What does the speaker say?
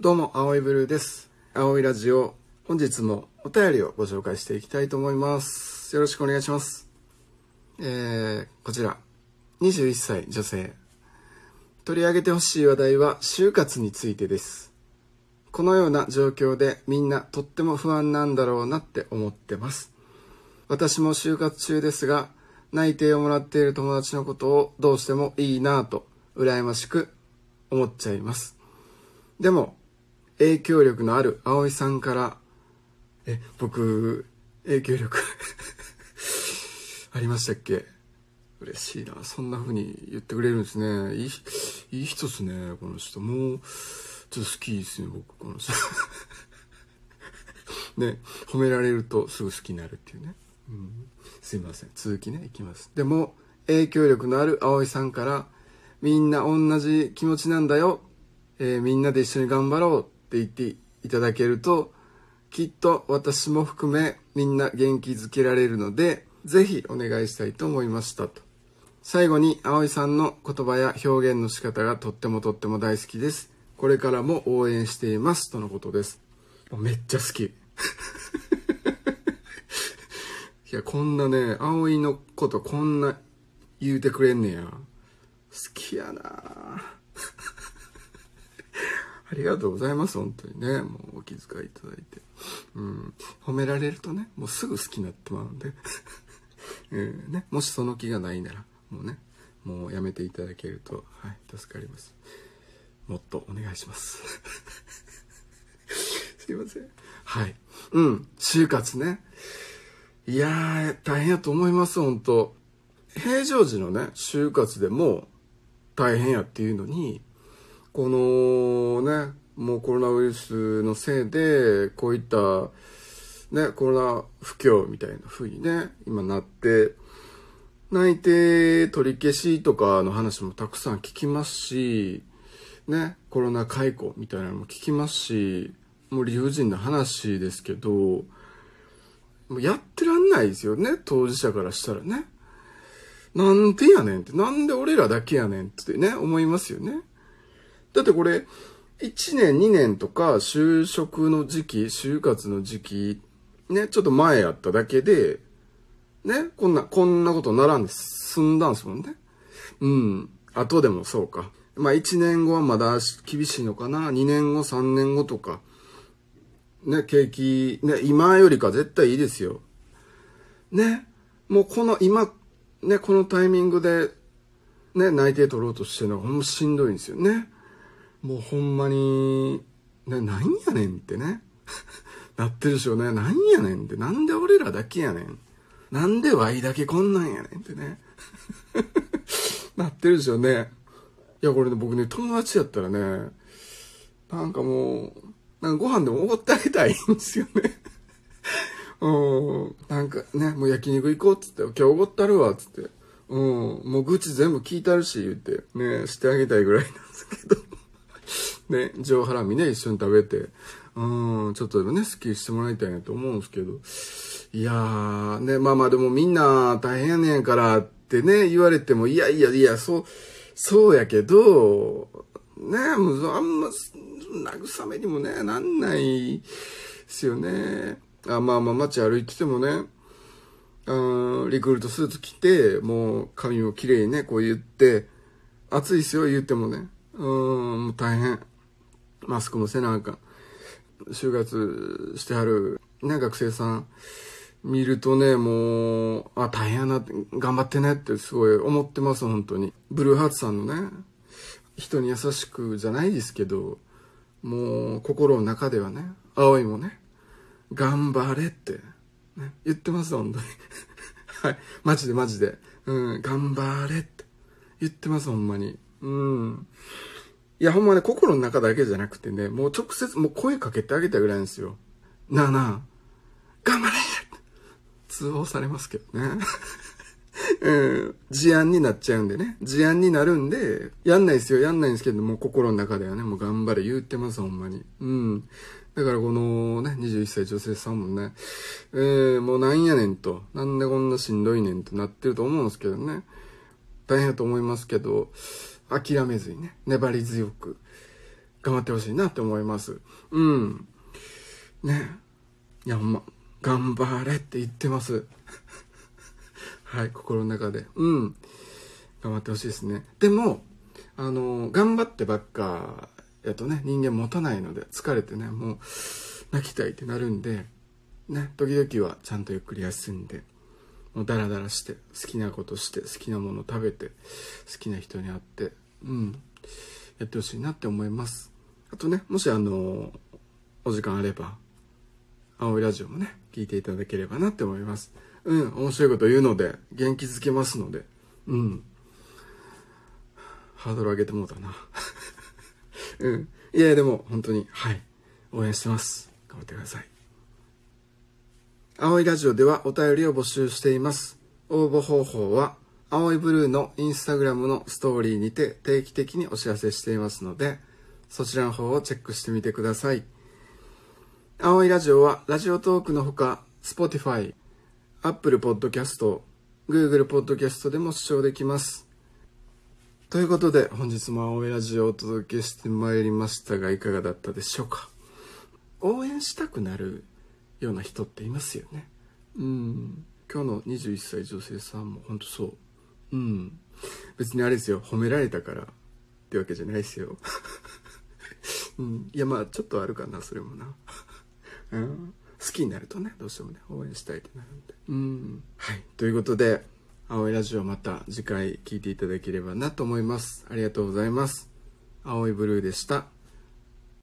どうも、青いブルーです。青いラジオ、本日もお便りをご紹介していきたいと思います。よろしくお願いします。えー、こちら、21歳女性。取り上げてほしい話題は就活についてです。このような状況でみんなとっても不安なんだろうなって思ってます。私も就活中ですが、内定をもらっている友達のことをどうしてもいいなぁと羨ましく思っちゃいます。でも、影響力のある葵さんから、え、僕、影響力 ありましたっけ？嬉しいな。そんな風に言ってくれるんですね。いい、いい人っすね、この人。もう、ちょっと好きですね、僕、この人。ね、褒められるとすぐ好きになるっていうね。うん、すいません。続きね、いきます。でも、影響力のある葵さんから、みんな同じ気持ちなんだよ。えーみんなで一緒に頑張ろうって言っていただけると、きっと私も含めみんな元気づけられるので、ぜひお願いしたいと思いましたと。最後に、葵さんの言葉や表現の仕方がとってもとっても大好きです。これからも応援しています。とのことです。めっちゃ好き。いや、こんなね、葵のことこんな言うてくれんねや。好きやなありがとうございます、本当にね。もうお気遣いいただいて。うん。褒められるとね、もうすぐ好きになってまうんで。うん、ね。もしその気がないなら、もうね、もうやめていただけると、はい、助かります。もっとお願いします。すいません。はい。うん。就活ね。いやー、大変やと思います、本当平常時のね、就活でも大変やっていうのに、このね、もうコロナウイルスのせいで、こういった、ね、コロナ不況みたいな風にね、今なって、内定取り消しとかの話もたくさん聞きますし、ね、コロナ解雇みたいなのも聞きますし、もう理不尽な話ですけど、もうやってらんないですよね、当事者からしたらね。なんでやねんって、なんで俺らだけやねんってね、思いますよね。だってこれ、1年2年とか就職の時期、就活の時期、ね、ちょっと前やっただけで、ね、こんな、こんなことならんで済んだんすもんね。うん。後でもそうか。まあ1年後はまだ厳しいのかな。2年後、3年後とか。ね、景気、ね、今よりか絶対いいですよ。ね、もうこの今、ね、このタイミングで、ね、内定取ろうとしてるのがほんましんどいんですよね。もうほんまに、ね、なんやねんってね。なってるでしょうね。なんやねんって。なんで俺らだけやねん。なんでワイだけこんなんやねんってね。なってるでしょうね。いや、これね、僕ね、友達やったらね、なんかもう、なんかご飯でもおごってあげたいんですよね。うん。なんかね、もう焼肉行こうっつって、今日おごったるわっつって。うん。もう愚痴全部聞いたるし、言って、ね、してあげたいぐらいなんですけど。ね、上ハラミね、一緒に食べて、うん、ちょっとでもね、スッキリしてもらいたいなと思うんですけど。いやー、ね、まあまあでもみんな大変やねんからってね、言われても、いやいやいや、そう、そうやけど、ね、もうあんま、慰めにもね、なんないですよね。あまあまあ街歩いててもね、うんリクルートスーツ着て、もう髪も綺麗にね、こう言って、暑いっすよ、言ってもね。うん、大変。マスクもせなあかん。就活してはる、ね、学生さん見るとね、もう、あ、大変やな、頑張ってねってすごい思ってます、本当に。ブルーハーツさんのね、人に優しくじゃないですけど、もう心の中ではね、葵もね、頑張れって、ね、言ってます、本当に。はい。マジでマジで。うん、頑張れって言ってます、ほんまに。うん。いや、ほんまね、心の中だけじゃなくてね、もう直接、もう声かけてあげたぐらいなんですよ。なあなあ、頑張れ通報されますけどね。うん。事案になっちゃうんでね。事案になるんで、やんないですよ、やんないんですけど、もう心の中ではね、もう頑張れ言ってます、ほんまに。うん。だからこのね、21歳女性さんもね、えー、もうなんやねんと、なんでこんなしんどいねんとなってると思うんですけどね。大変やと思いますけど、諦めずにね、粘り強く頑張ってほしいなって思います。うん。ね。いや、ほんま、頑張れって言ってます。はい、心の中で。うん。頑張ってほしいですね。でも、あの、頑張ってばっかやとね、人間持たないので、疲れてね、もう、泣きたいってなるんで、ね、時々はちゃんとゆっくり休んで、ダラダラして、好きなことして、好きなもの食べて、好きな人に会って、うん、やってほしいなって思います。あとね、もしあの、お時間あれば、青いラジオもね、聞いていただければなって思います。うん、面白いこと言うので、元気づけますので、うん。ハードル上げてもうたな。うん。いや、でも、本当に、はい。応援してます。頑張ってください。青いラジオではお便りを募集しています。応募方法は、青いブルーのインスタグラムのストーリーにて定期的にお知らせしていますので、そちらの方をチェックしてみてください。青いラジオは、ラジオトークのほか、Spotify、Apple Podcast、Google Podcast でも視聴できます。ということで、本日も青いラジオをお届けしてまいりましたが、いかがだったでしょうか？応援したくなるような人っていますよね。うん。今日の21歳女性さんも本当そう。うん。別にあれですよ、褒められたからってわけじゃないですよ。うん。いや、まあ、ちょっとあるかな、それもな。うん。好きになるとね、どうしてもね、応援したいってなるんで。うん。はい。ということで、青いラジオまた次回聞いていただければなと思います。ありがとうございます。青いブルーでした。